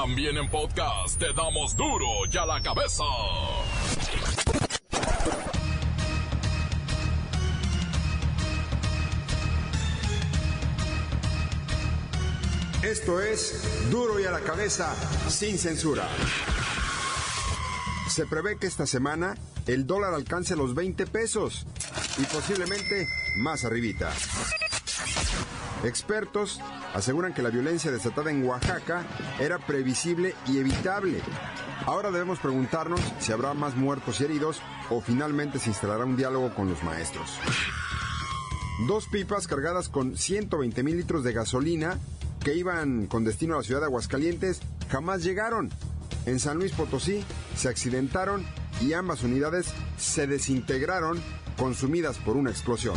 También en podcast te damos duro y a la cabeza. Esto es Duro y a la cabeza sin censura. Se prevé que esta semana el dólar alcance los 20 pesos y posiblemente más arribita. Expertos aseguran que la violencia desatada en Oaxaca era previsible y evitable. Ahora debemos preguntarnos si habrá más muertos y heridos o finalmente se instalará un diálogo con los maestros. Dos pipas cargadas con 120 mil litros de gasolina que iban con destino a la ciudad de Aguascalientes jamás llegaron. En San Luis Potosí se accidentaron y ambas unidades se desintegraron consumidas por una explosión.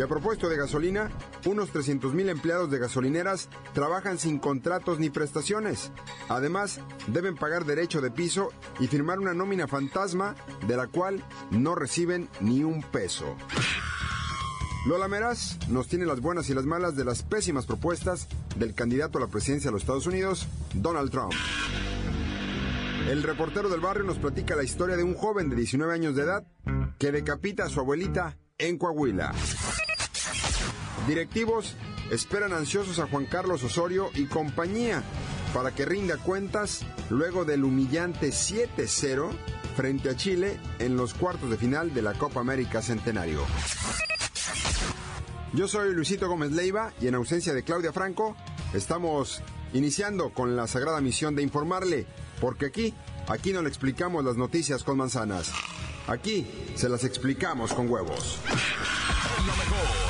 Y a propósito de gasolina, unos 300.000 empleados de gasolineras trabajan sin contratos ni prestaciones. Además, deben pagar derecho de piso y firmar una nómina fantasma de la cual no reciben ni un peso. Lola Meraz nos tiene las buenas y las malas de las pésimas propuestas del candidato a la presidencia de los Estados Unidos, Donald Trump. El reportero del barrio nos platica la historia de un joven de 19 años de edad que decapita a su abuelita en Coahuila. Directivos esperan ansiosos a Juan Carlos Osorio y compañía para que rinda cuentas luego del humillante 7-0 frente a Chile en los cuartos de final de la Copa América Centenario. Yo soy Luisito Gómez Leiva y en ausencia de Claudia Franco estamos iniciando con la sagrada misión de informarle, porque aquí, aquí no le explicamos las noticias con manzanas. Aquí se las explicamos con huevos. Lo mejor,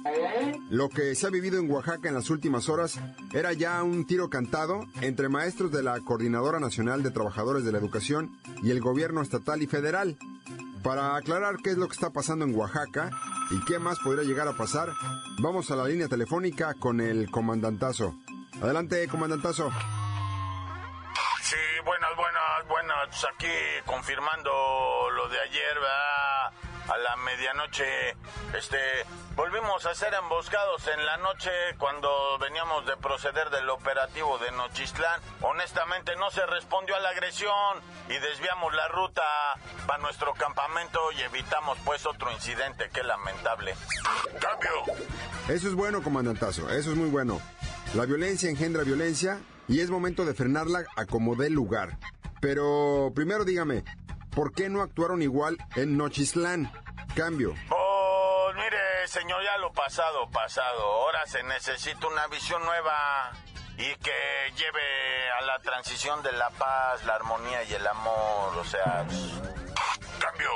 Lo que se ha vivido en Oaxaca en las últimas horas era ya un tiro cantado entre maestros de la Coordinadora Nacional de Trabajadores de la Educación y el gobierno estatal y federal. Para aclarar qué es lo que está pasando en Oaxaca y qué más podría llegar a pasar, vamos a la línea telefónica con el comandantazo. Adelante, comandantazo. Sí, buenas, buenas, buenas. Aquí confirmando lo de ayer, ¿verdad? A la medianoche, este, volvimos a ser emboscados en la noche cuando veníamos de proceder del operativo de Nochistlán. Honestamente no se respondió a la agresión y desviamos la ruta para nuestro campamento y evitamos pues otro incidente que lamentable. Cambio. Eso es bueno, comandantazo, eso es muy bueno. La violencia engendra violencia y es momento de frenarla a como dé lugar. Pero primero dígame, ¿por qué no actuaron igual en Nochislán? Cambio. Pues mire, señor, ya lo pasado, pasado. Ahora se necesita una visión nueva y que lleve a la transición de la paz, la armonía y el amor. O sea, cambio.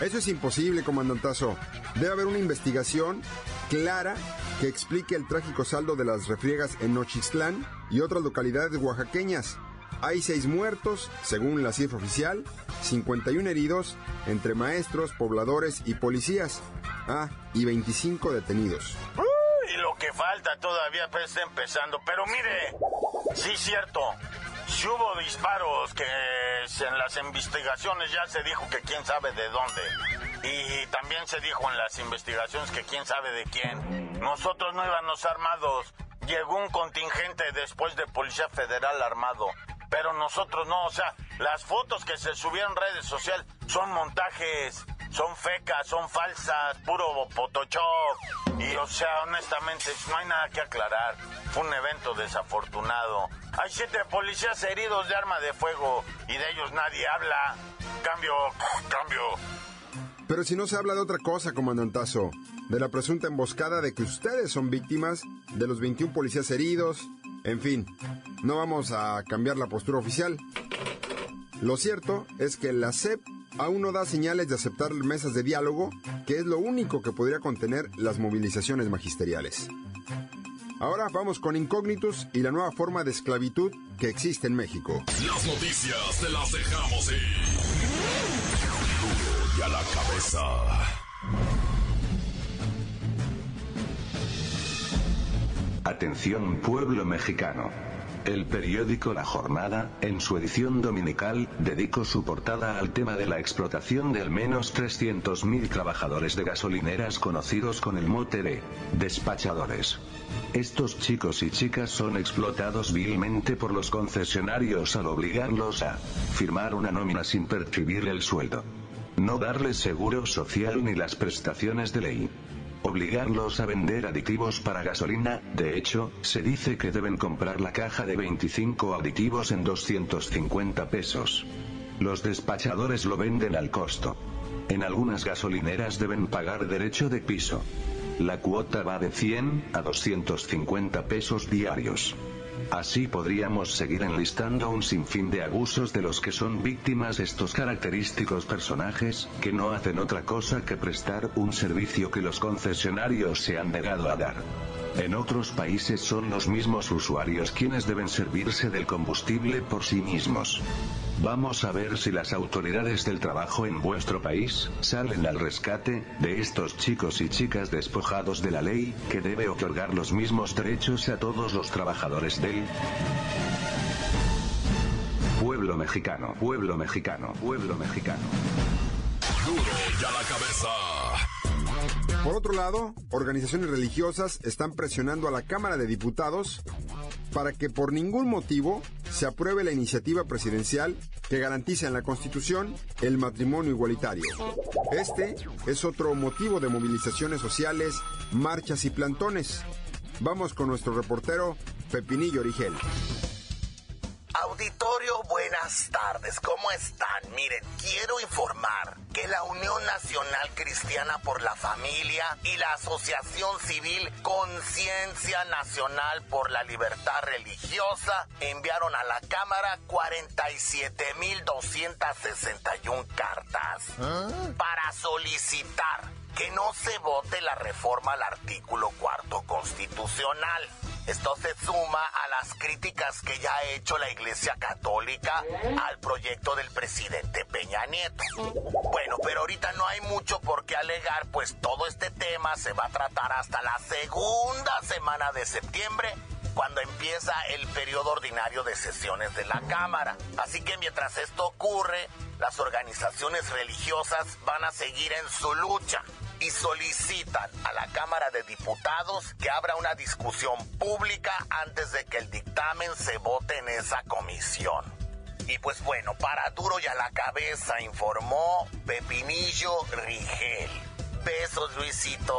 Eso es imposible, comandantazo. Debe haber una investigación clara que explique el trágico saldo de las refriegas en Nochistlán y otras localidades oaxaqueñas. Hay seis muertos, según la cifra oficial, 51 heridos entre maestros, pobladores y policías. Ah, y 25 detenidos. Y lo que falta todavía pues, está empezando. Pero mire, sí cierto, si hubo disparos que en las investigaciones ya se dijo que quién sabe de dónde. Y también se dijo en las investigaciones que quién sabe de quién. Nosotros no íbamos armados. Llegó un contingente después de Policía Federal armado. Pero nosotros no, o sea, las fotos que se subieron en redes sociales son montajes, son fecas, son falsas, puro Photoshop. Y o sea, honestamente, no hay nada que aclarar. Fue un evento desafortunado. Hay siete policías heridos de arma de fuego y de ellos nadie habla. Cambio, cambio. Pero si no se habla de otra cosa, comandantazo, de la presunta emboscada de que ustedes son víctimas, de los 21 policías heridos, en fin, no vamos a cambiar la postura oficial. Lo cierto es que la CEP aún no da señales de aceptar mesas de diálogo, que es lo único que podría contener las movilizaciones magisteriales. Ahora vamos con Incógnitus y la nueva forma de esclavitud que existe en México. Las noticias te las dejamos ir. y a la cabeza. Atención pueblo mexicano. El periódico La Jornada, en su edición dominical, dedicó su portada al tema de la explotación de al menos 300.000 trabajadores de gasolineras conocidos con el mote de despachadores. Estos chicos y chicas son explotados vilmente por los concesionarios al obligarlos a firmar una nómina sin percibir el sueldo. No darles seguro social ni las prestaciones de ley obligarlos a vender aditivos para gasolina, de hecho, se dice que deben comprar la caja de 25 aditivos en 250 pesos. Los despachadores lo venden al costo. En algunas gasolineras deben pagar derecho de piso. La cuota va de 100 a 250 pesos diarios. Así podríamos seguir enlistando un sinfín de abusos de los que son víctimas estos característicos personajes, que no hacen otra cosa que prestar un servicio que los concesionarios se han negado a dar. En otros países son los mismos usuarios quienes deben servirse del combustible por sí mismos. Vamos a ver si las autoridades del trabajo en vuestro país salen al rescate de estos chicos y chicas despojados de la ley que debe otorgar los mismos derechos a todos los trabajadores del pueblo mexicano, pueblo mexicano, pueblo mexicano. Duro y a la cabeza. Por otro lado, organizaciones religiosas están presionando a la Cámara de Diputados para que por ningún motivo se apruebe la iniciativa presidencial que garantiza en la Constitución el matrimonio igualitario. Este es otro motivo de movilizaciones sociales, marchas y plantones. Vamos con nuestro reportero Pepinillo Origel. Auditorio, buenas tardes, ¿cómo están? Miren, quiero informar que la Unión Nacional Cristiana por la Familia y la Asociación Civil Conciencia Nacional por la Libertad Religiosa enviaron a la Cámara 47.261 cartas para solicitar que no se vote la reforma al artículo cuarto constitucional. Esto se suma a las críticas que ya ha hecho la Iglesia Católica al proyecto del presidente Peña Nieto. Bueno, pero ahorita no hay mucho por qué alegar, pues todo este tema se va a tratar hasta la segunda semana de septiembre cuando empieza el periodo ordinario de sesiones de la Cámara. Así que mientras esto ocurre, las organizaciones religiosas van a seguir en su lucha y solicitan a la Cámara de Diputados que abra una discusión pública antes de que el dictamen se vote en esa comisión. Y pues bueno, para duro y a la cabeza informó Pepinillo Rigel. Besos, Luisito.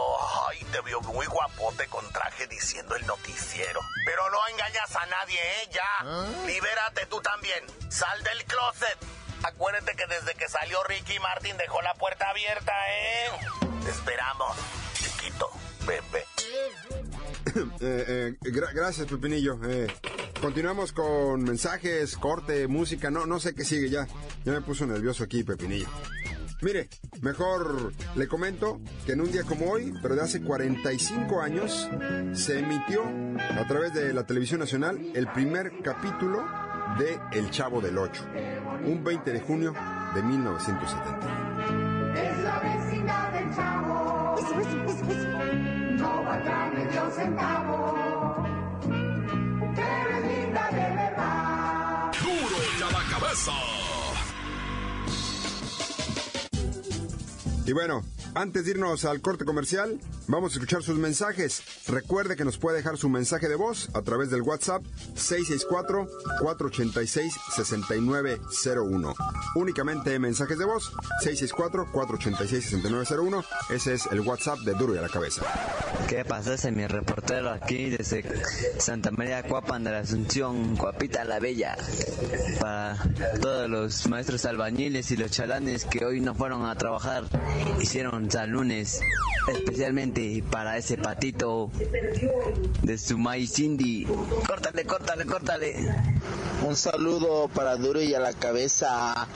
Ay, te veo muy guapote con traje diciendo el noticiero. Pero no engañas a nadie, ¿eh? Ya. Libérate tú también. Sal del closet. Acuérdate que desde que salió Ricky Martin dejó la puerta abierta, ¿eh? Esperamos, chiquito, bebé. Eh, eh, gra- gracias, Pepinillo. Eh, continuamos con mensajes, corte, música. No, no sé qué sigue ya. Ya me puso nervioso aquí, Pepinillo. Mire, mejor le comento que en un día como hoy, pero de hace 45 años, se emitió a través de la televisión nacional el primer capítulo de El Chavo del Ocho, un 20 de junio de 1970. Es la vecina del chavo. No valdrá medio centavo. Pero es linda de verdad. Duro y a la cabeza. Y bueno, antes de irnos al corte comercial, vamos a escuchar sus mensajes. Recuerde que nos puede dejar su mensaje de voz a través del WhatsApp 664-486-6901. Únicamente mensajes de voz 664-486-6901. Ese es el WhatsApp de Duro y a la Cabeza. ¿Qué pasa? Es mi reportero aquí desde Santa María Cuapan de la Asunción, Cuapita la Bella. Para todos los maestros albañiles y los chalanes que hoy no fueron a trabajar, hicieron San Lunes, especialmente para ese patito de su maíz Cindy. Córtale, córtale, córtale. Un saludo para Duro y a la cabeza.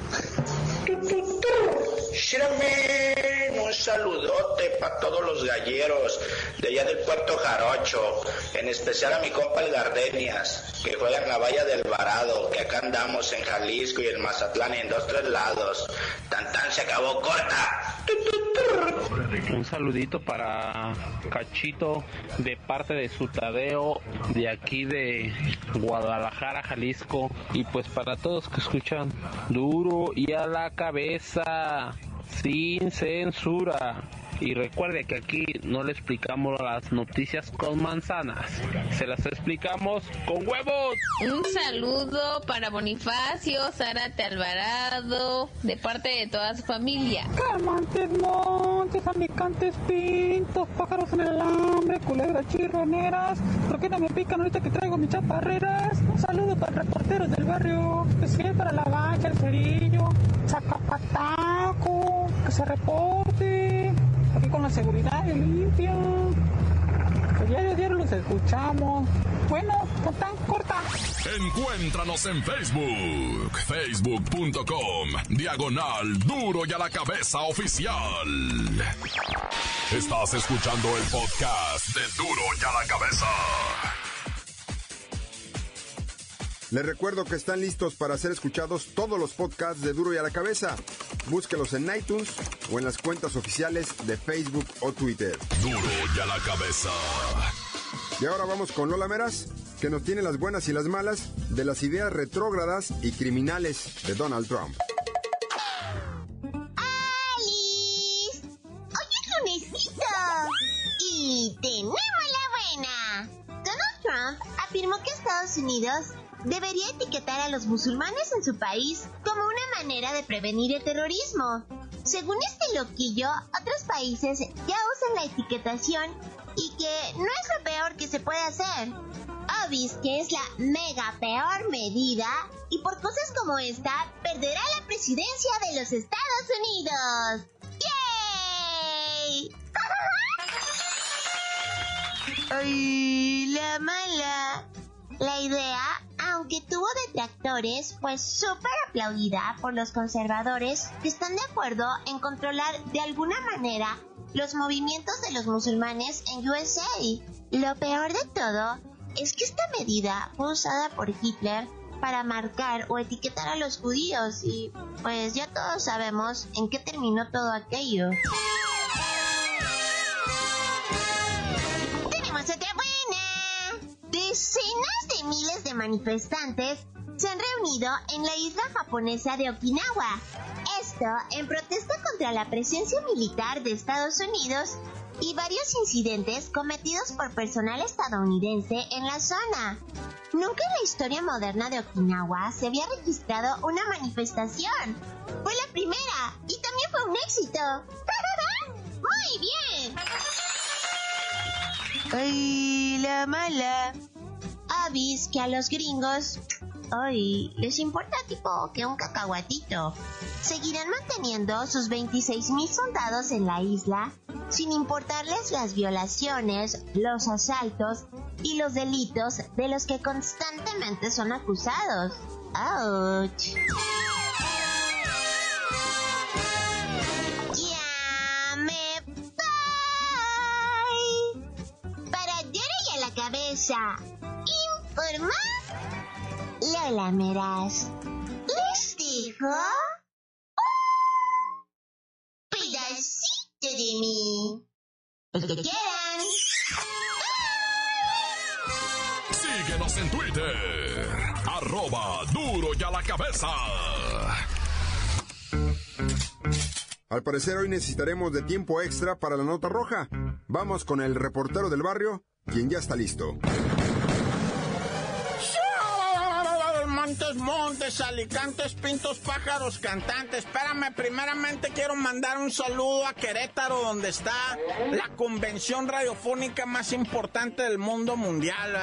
un saludote para todos los galleros de allá del puerto Jarocho, en especial a mi compa el Gardenias, que juega en la valla del Varado, que acá andamos en Jalisco y en Mazatlán y en dos tres lados. Tan tan se acabó corta. Un saludito para Cachito de parte de su Tadeo de aquí de Guadalajara, Jalisco. Y pues para todos que escuchan duro y a la cabeza, sin censura. Y recuerde que aquí no le explicamos las noticias con manzanas, se las explicamos con huevos. Un saludo para Bonifacio, Zárate Alvarado, de parte de toda su familia. Calmantes montes, amicantes pintos, pájaros en el hambre, culebras chirroneras. ¿Por qué no me pican ahorita que traigo mis chaparreras? Un saludo para el reportero del barrio, especial para la bacha, el cerillo, Zacapataco, que se reporte aquí con la seguridad y limpia. Pues diario, diario los escuchamos. Bueno, tan corta. Encuéntranos en Facebook, facebook.com, diagonal duro y a la cabeza oficial. Estás escuchando el podcast de duro y a la cabeza. Les recuerdo que están listos para ser escuchados todos los podcasts de Duro y a la Cabeza. Búsquelos en iTunes o en las cuentas oficiales de Facebook o Twitter. Duro y a la cabeza. Y ahora vamos con Lola Meras, que nos tiene las buenas y las malas de las ideas retrógradas y criminales de Donald Trump. Unidos debería etiquetar a los musulmanes en su país como una manera de prevenir el terrorismo. Según este loquillo, otros países ya usan la etiquetación y que no es lo peor que se puede hacer. Obis que es la mega peor medida y por cosas como esta perderá la presidencia de los Estados Unidos. ¡Yay! ¡Ay, la mala! La idea, aunque tuvo detractores, fue súper aplaudida por los conservadores que están de acuerdo en controlar de alguna manera los movimientos de los musulmanes en USA. Lo peor de todo es que esta medida fue usada por Hitler para marcar o etiquetar a los judíos y pues ya todos sabemos en qué terminó todo aquello. Decenas de miles de manifestantes se han reunido en la isla japonesa de Okinawa. Esto en protesta contra la presencia militar de Estados Unidos y varios incidentes cometidos por personal estadounidense en la zona. Nunca en la historia moderna de Okinawa se había registrado una manifestación. Fue la primera y también fue un éxito. Muy bien. Ay, la mala. Que a los gringos Ay, les importa tipo que un cacahuatito. Seguirán manteniendo sus 26.000 soldados en la isla sin importarles las violaciones, los asaltos y los delitos de los que constantemente son acusados. ¡Auch! Ya me. Para y a la cabeza. Informa Lola Meras. ¿Les dijo? Un pedacito de mí. El que quieran. Síguenos en Twitter. Arroba duro y a la cabeza. Al parecer hoy necesitaremos de tiempo extra para la nota roja. Vamos con el reportero del barrio, quien ya está listo. Montes, montes, alicantes, pintos, pájaros, cantantes. Espérame, primeramente quiero mandar un saludo a Querétaro, donde está la convención radiofónica más importante del mundo mundial.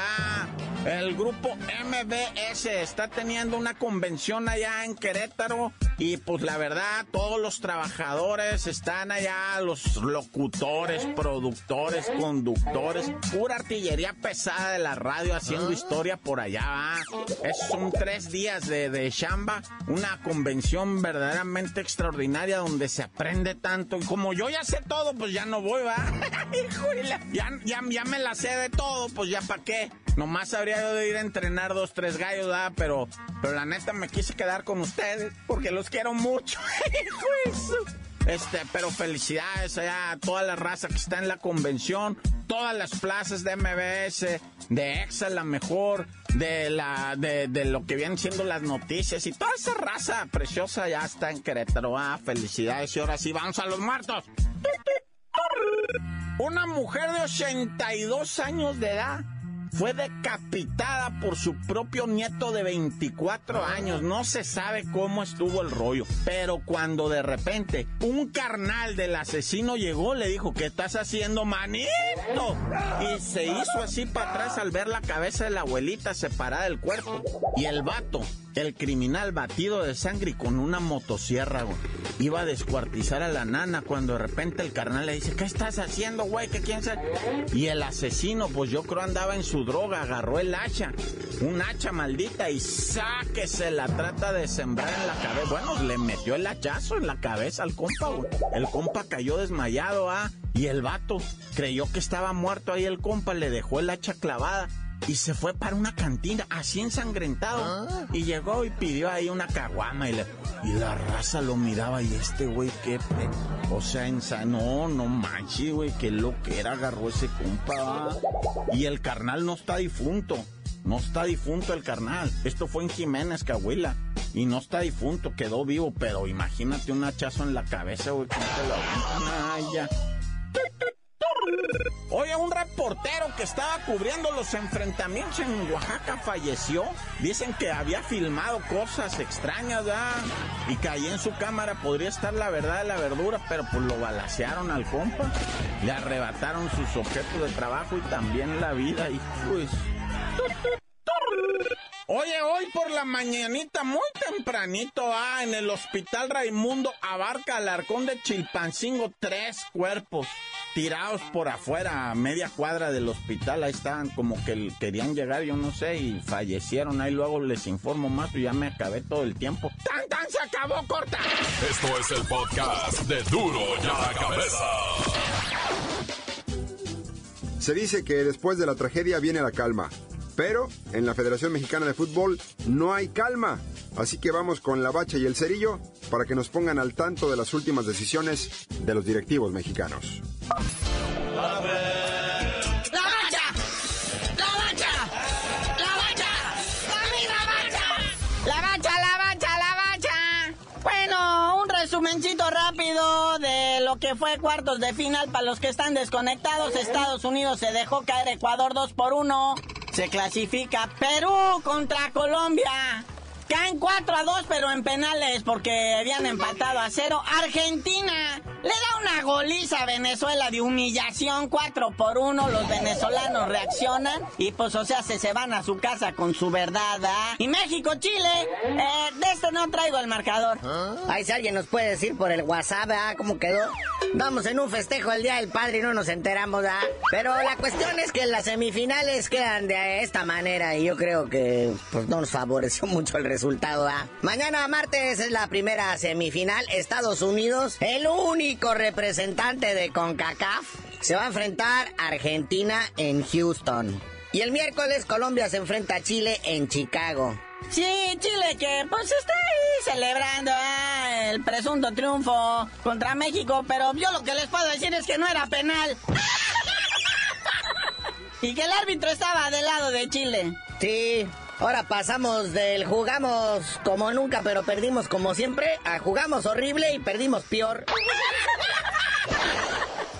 El grupo MBS está teniendo una convención allá en Querétaro y pues la verdad todos los trabajadores están allá, los locutores, productores, conductores, pura artillería pesada de la radio haciendo historia por allá. ¿va? Es, son tres días de, de chamba, una convención verdaderamente extraordinaria donde se aprende tanto. Y como yo ya sé todo, pues ya no voy, va. Ya, ya, ya me la sé de todo, pues ya para qué. Nomás habría yo de ir a entrenar dos, tres gallos, ¿verdad? Pero, pero la neta me quise quedar con ustedes porque los quiero mucho. Este, pero felicidades allá a toda la raza que está en la convención, todas las plazas de MBS, de EXA la mejor, de la, de, de lo que vienen siendo las noticias y toda esa raza preciosa ya está en Querétaro. Ah, felicidades y ahora sí, vamos a los muertos. Una mujer de 82 años de edad fue decapitada por su propio nieto de 24 años. No se sabe cómo estuvo el rollo. Pero cuando de repente un carnal del asesino llegó, le dijo, ¿qué estás haciendo, manito? Y se hizo así para atrás al ver la cabeza de la abuelita separada del cuerpo. Y el vato, el criminal batido de sangre con una motosierra, güey. Iba a descuartizar a la nana cuando de repente el carnal le dice, ¿qué estás haciendo, güey? ¿Qué quién sabe? Y el asesino, pues yo creo andaba en su droga, agarró el hacha, un hacha maldita y sáquese la trata de sembrar en la cabeza. Bueno, le metió el hachazo en la cabeza al compa, güey. El compa cayó desmayado, ah. Y el vato creyó que estaba muerto ahí el compa, le dejó el hacha clavada y se fue para una cantina, así ensangrentado. Y llegó y pidió ahí una caguama y, le- y la raza lo miraba y este güey, qué pe... O sea, ensa... no, no manches, güey, qué lo que era, agarró ese compa. Y el carnal no está difunto. No está difunto el carnal. Esto fue en Jiménez, Cahuila. Y no está difunto, quedó vivo. Pero imagínate un hachazo en la cabeza, güey. ¿cómo te la- Ay, ya. Oye, un reportero que estaba cubriendo los enfrentamientos en Oaxaca falleció. Dicen que había filmado cosas extrañas. Y que ahí en su cámara podría estar la verdad de la verdura, pero pues lo balacearon al compa. Le arrebataron sus objetos de trabajo y también la vida, y pues... Oye, hoy por la mañanita, muy tempranito, ah, en el hospital Raimundo Abarca Alarcón de Chilpancingo, tres cuerpos tirados por afuera, a media cuadra del hospital. Ahí estaban como que querían llegar, yo no sé, y fallecieron. Ahí luego les informo más, y ya me acabé todo el tiempo. ¡Tan, tan! ¡Se acabó, corta! Esto es el podcast de Duro y a la Cabeza. Se dice que después de la tragedia viene la calma, pero en la Federación Mexicana de Fútbol no hay calma. Así que vamos con la bacha y el cerillo para que nos pongan al tanto de las últimas decisiones de los directivos mexicanos. ¡La mancha! ¡La mancha! ¡La mancha! ¡La mancha! La la la bacha. Bueno, un resumencito rápido de lo que fue cuartos de final para los que están desconectados. Estados Unidos se dejó caer Ecuador 2 por 1. Se clasifica Perú contra Colombia. Caen 4 a 2, pero en penales porque habían empatado a 0. Argentina le da una goliza a Venezuela de humillación 4 por 1. Los venezolanos reaccionan y pues o sea se, se van a su casa con su verdad. ¿ah? Y México, Chile, eh, de este no traigo el marcador. Ahí si alguien nos puede decir por el WhatsApp, ¿ah? ¿Cómo quedó? Vamos en un festejo el Día del Padre y no nos enteramos, ¿ah? Pero la cuestión es que las semifinales quedan de esta manera y yo creo que pues no nos favoreció mucho el resultado, ¿ah? Mañana martes es la primera semifinal. Estados Unidos, el único representante de CONCACAF, se va a enfrentar a Argentina en Houston. Y el miércoles Colombia se enfrenta a Chile en Chicago. Sí, Chile que pues está ahí celebrando ah, el presunto triunfo contra México, pero yo lo que les puedo decir es que no era penal. y que el árbitro estaba del lado de Chile. Sí, ahora pasamos del jugamos como nunca, pero perdimos como siempre, a jugamos horrible y perdimos peor.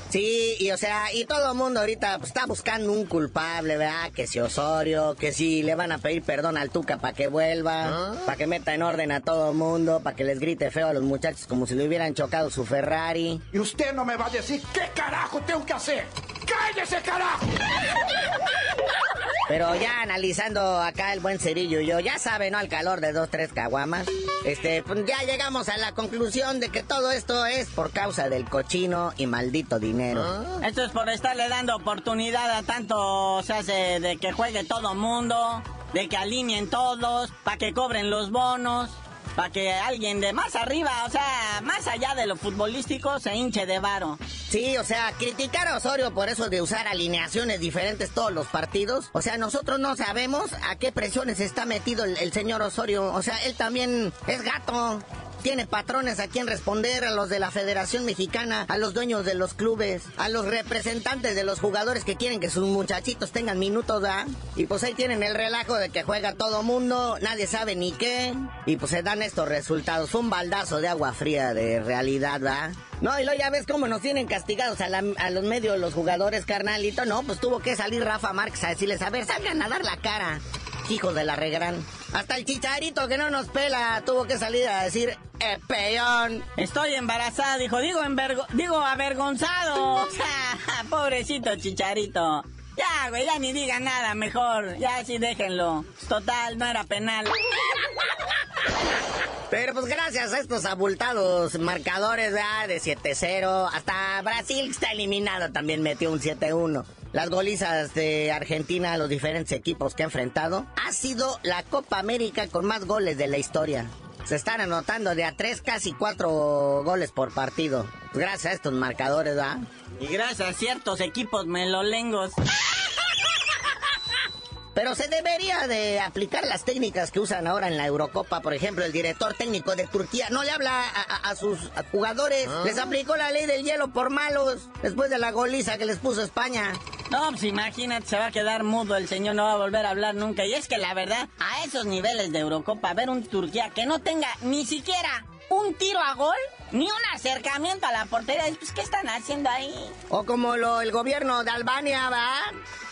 Sí, y o sea, y todo el mundo ahorita pues, está buscando un culpable, ¿verdad? Que si Osorio, que si le van a pedir perdón al Tuca para que vuelva, para que meta en orden a todo el mundo, para que les grite feo a los muchachos como si le hubieran chocado su Ferrari. Y usted no me va a decir qué carajo tengo que hacer. ¡Cállese, carajo! Pero ya analizando acá el buen cerillo y yo, ya sabe, ¿no? Al calor de dos, tres caguamas. Este, pues ya llegamos a la conclusión de que todo esto es por causa del cochino y maldito dinero. Esto es por estarle dando oportunidad a tanto, o sea, se- de que juegue todo mundo, de que alineen todos, para que cobren los bonos, para que alguien de más arriba, o sea, más allá de lo futbolístico, se hinche de varo. Sí, o sea, criticar a Osorio por eso de usar alineaciones diferentes todos los partidos. O sea, nosotros no sabemos a qué presiones está metido el, señor Osorio. O sea, él también es gato. Tiene patrones a quien responder, a los de la Federación Mexicana, a los dueños de los clubes, a los representantes de los jugadores que quieren que sus muchachitos tengan minutos, ¿verdad? Y pues ahí tienen el relajo de que juega todo mundo, nadie sabe ni qué, y pues se dan estos resultados. Un baldazo de agua fría de realidad, ¿verdad? No, y luego ya ves cómo nos tienen castigados a los medios los jugadores, carnalito. No, pues tuvo que salir Rafa Márquez a decirles, a ver, salgan a dar la cara. Hijos de la regran. Hasta el chicharito que no nos pela tuvo que salir a decir, eh, peón. Estoy embarazada, dijo, digo, envergo- digo avergonzado. Pobrecito chicharito. Ya, güey, ya ni diga nada, mejor. Ya sí déjenlo. Total, no era penal. Pero pues gracias a estos abultados marcadores ¿verdad? de 7-0, hasta Brasil que está eliminado también metió un 7-1. Las golizas de Argentina a los diferentes equipos que ha enfrentado ha sido la Copa América con más goles de la historia. Se están anotando de a 3, casi 4 goles por partido. Gracias a estos marcadores, ¿verdad? Y gracias a ciertos equipos melolengos. Pero se debería de aplicar las técnicas que usan ahora en la Eurocopa. Por ejemplo, el director técnico de Turquía no le habla a, a- a sus jugadores. Les aplicó la ley del hielo por malos después de la goliza que les puso España. No, pues imagínate, se va a quedar mudo, el señor no va a volver a hablar nunca. Y es que la verdad, a esos niveles de Eurocopa, ver un Turquía que no tenga ni siquiera un tiro a gol, ni un acercamiento a la portería, pues ¿qué están haciendo ahí? O como lo, el gobierno de Albania va,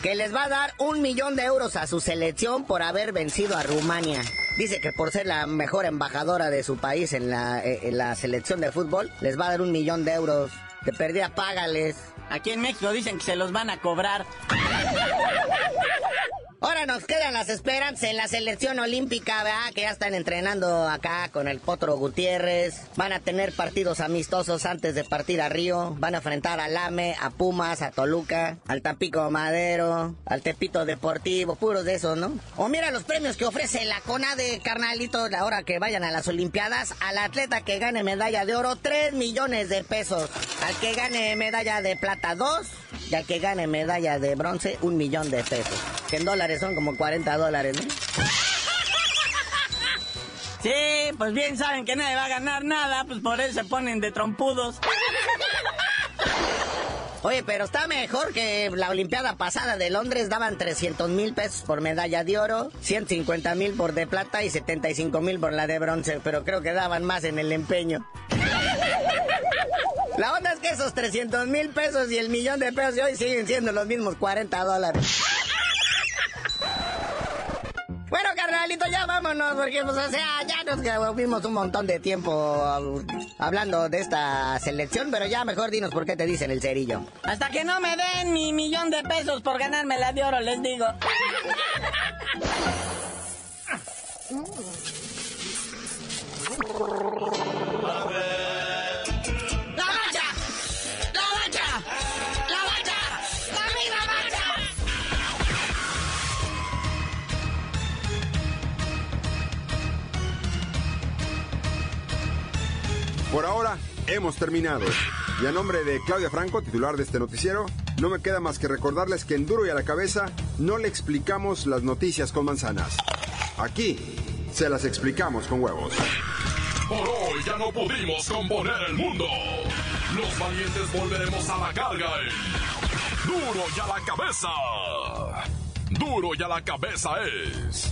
que les va a dar un millón de euros a su selección por haber vencido a Rumania. Dice que por ser la mejor embajadora de su país en la, eh, en la selección de fútbol, les va a dar un millón de euros. De perdida, págales. Aquí en México dicen que se los van a cobrar. Ahora nos quedan las esperanzas en la selección olímpica, ¿verdad? Que ya están entrenando acá con el Potro Gutiérrez. Van a tener partidos amistosos antes de partir a Río. Van a enfrentar al AME, a Pumas, a Toluca, al Tampico Madero, al Tepito Deportivo, puros de esos, ¿no? O mira los premios que ofrece la CONADE, carnalito, ahora que vayan a las Olimpiadas. Al atleta que gane medalla de oro, 3 millones de pesos. Al que gane medalla de plata, 2. Y al que gane medalla de bronce, un millón de pesos. Que en dólares son como 40 dólares, ¿no? Sí, pues bien saben que nadie va a ganar nada, pues por eso se ponen de trompudos. Oye, pero está mejor que la Olimpiada pasada de Londres daban 300 mil pesos por medalla de oro, 150 mil por de plata y 75 mil por la de bronce, pero creo que daban más en el empeño. La onda es que esos 300 mil pesos y el millón de pesos de hoy siguen siendo los mismos 40 dólares. Bueno, carnalito, ya vámonos, porque, pues, o sea, ya nos vimos un montón de tiempo uh, hablando de esta selección, pero ya mejor dinos por qué te dicen el cerillo. Hasta que no me den mi millón de pesos por ganarme la de oro, les digo. Por ahora, hemos terminado. Y a nombre de Claudia Franco, titular de este noticiero, no me queda más que recordarles que en Duro y a la Cabeza no le explicamos las noticias con manzanas. Aquí se las explicamos con huevos. Por hoy ya no pudimos componer el mundo. Los valientes volveremos a la carga en Duro y a la cabeza. Duro y a la cabeza es